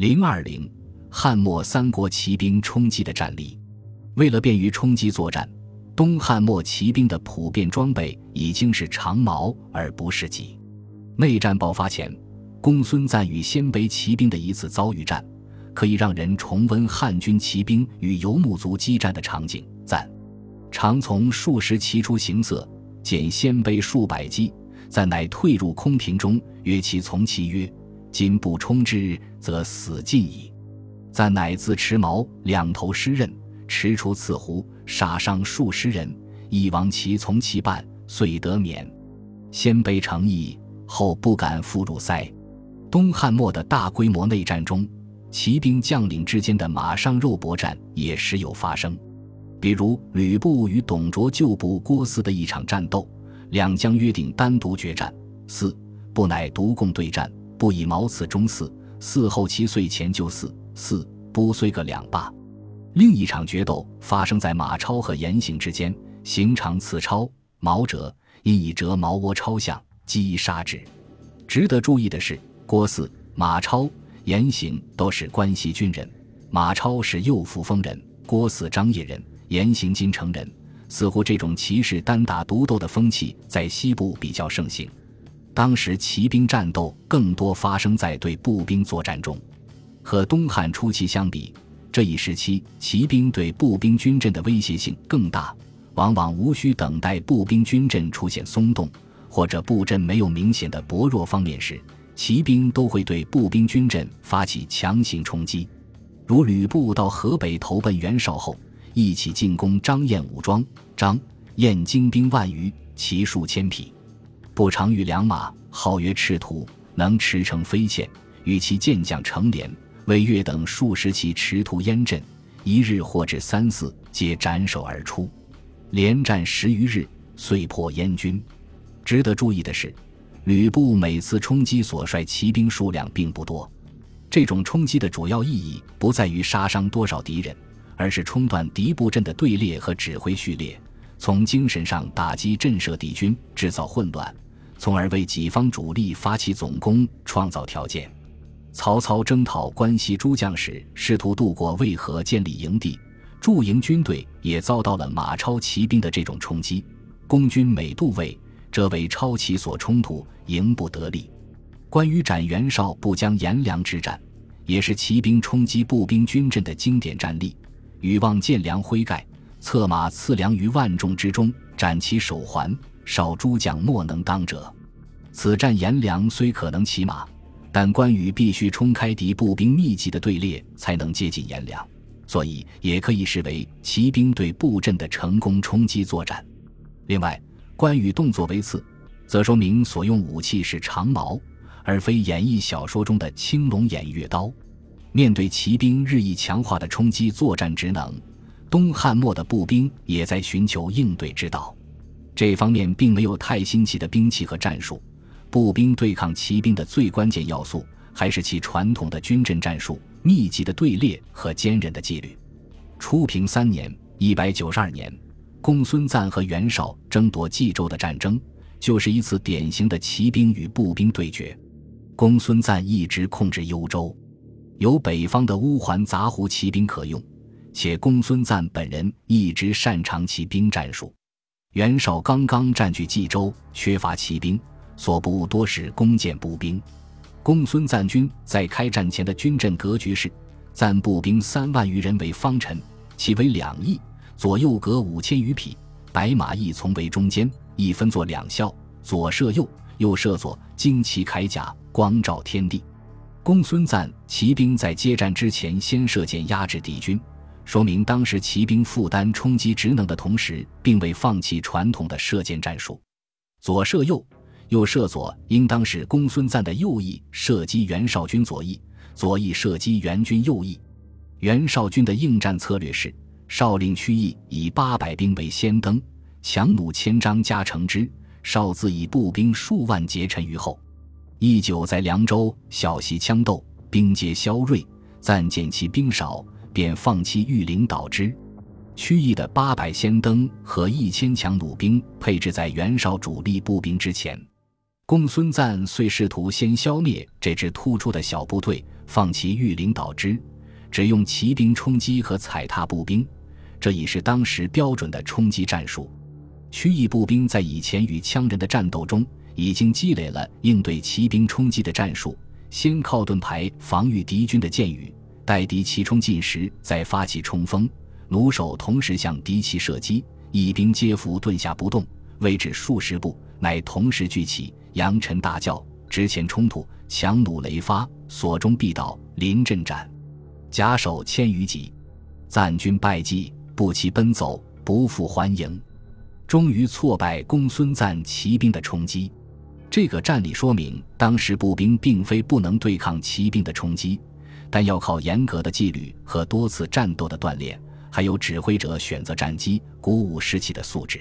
零二零，汉末三国骑兵冲击的战例。为了便于冲击作战，东汉末骑兵的普遍装备已经是长矛而不是戟。内战爆发前，公孙瓒与鲜卑骑兵的一次遭遇战，可以让人重温汉军骑兵与游牧族激战的场景。赞，常从数十骑出行色，见鲜卑数百骑，赞乃退入空庭中，曰：“其从其曰。”今不冲之，则死尽矣。赞乃自持矛两头施刃，持出刺胡，杀伤数十人，一亡其从其半，遂得免。鲜卑诚意，后不敢复入塞。东汉末的大规模内战中，骑兵将领之间的马上肉搏战也时有发生。比如吕布与董卓旧部郭汜的一场战斗，两将约定单独决战，四不乃独共对战。不以矛刺中四，四后其岁前就四四不虽个两罢。另一场决斗发生在马超和严行之间，行长刺超，毛折因以折毛窝超相，击杀之。值得注意的是，郭汜、马超、严行都是关西军人，马超是右扶风人，郭汜张掖人，严行金城人。似乎这种骑士单打独斗的风气在西部比较盛行。当时骑兵战斗更多发生在对步兵作战中，和东汉初期相比，这一时期骑兵对步兵军阵的威胁性更大，往往无需等待步兵军阵出现松动或者布阵没有明显的薄弱方面时，骑兵都会对步兵军阵发起强行冲击。如吕布到河北投奔袁绍后，一起进攻张燕武装，张燕精兵万余，骑数千匹。不长于良马，号曰赤兔，能驰骋飞涧。与其健将成连、魏越等数十骑驰突燕阵，一日或至三四，皆斩首而出。连战十余日，遂破燕军。值得注意的是，吕布每次冲击所率骑兵数量并不多。这种冲击的主要意义不在于杀伤多少敌人，而是冲断敌布阵的队列和指挥序列，从精神上打击震慑敌军，制造混乱。从而为己方主力发起总攻创造条件。曹操征讨关西诸将时，试图渡过渭河建立营地，驻营军队也遭到了马超骑兵的这种冲击。攻军每渡渭，则为超骑所冲突，营不得力。关于斩袁绍不将颜良之战，也是骑兵冲击步兵军阵的经典战例。禹望见良挥盖，策马刺良于万众之中，斩其手环。少诸将莫能当者，此战颜良虽可能骑马，但关羽必须冲开敌步兵密集的队列才能接近颜良，所以也可以视为骑兵对布阵的成功冲击作战。另外，关羽动作为次，则说明所用武器是长矛，而非演义小说中的青龙偃月刀。面对骑兵日益强化的冲击作战职能，东汉末的步兵也在寻求应对之道。这方面并没有太新奇的兵器和战术，步兵对抗骑兵的最关键要素还是其传统的军阵战术：密集的队列和坚韧的纪律。初平三年（一百九十二年），公孙瓒和袁绍争夺冀州的战争，就是一次典型的骑兵与步兵对决。公孙瓒一直控制幽州，有北方的乌桓杂胡骑兵可用，且公孙瓒本人一直擅长骑兵战术。袁绍刚刚占据冀州，缺乏骑兵，所部多是弓箭步兵。公孙瓒军在开战前的军阵格局是：暂步兵三万余人为方阵，其为两翼，左右隔五千余匹，白马一从为中间，一分作两校，左射右，右射左，旌旗铠甲，光照天地。公孙瓒骑兵在接战之前，先射箭压制敌军。说明当时骑兵负担冲击职能的同时，并未放弃传统的射箭战术。左射右，右射左，应当是公孙瓒的右翼射击袁绍军左翼，左翼射击袁军右翼。袁绍军的应战策略是：少令区翼以八百兵为先登，强弩千张加成之，少自以步兵数万结陈于后。义久在凉州，小习枪斗，兵皆骁锐，暂见其兵少。便放弃御领导之，曲义的八百先登和一千强弩兵配置在袁绍主力步兵之前。公孙瓒遂试图先消灭这支突出的小部队，放弃御林导之，只用骑兵冲击和踩踏步兵，这已是当时标准的冲击战术。曲翼步兵在以前与羌人的战斗中，已经积累了应对骑兵冲击的战术：先靠盾牌防御敌军的箭雨，待敌骑冲进时再发起冲锋。弩手同时向敌骑射击，一兵皆伏顿下不动，未至数十步，乃同时聚起，扬尘大叫，直前冲突，强弩雷发，所中必倒，临阵斩，甲首千余级，赞军败绩，步骑奔走，不复还营。终于挫败公孙瓒骑兵的冲击。这个战例说明，当时步兵并非不能对抗骑兵的冲击，但要靠严格的纪律和多次战斗的锻炼，还有指挥者选择战机、鼓舞士气的素质。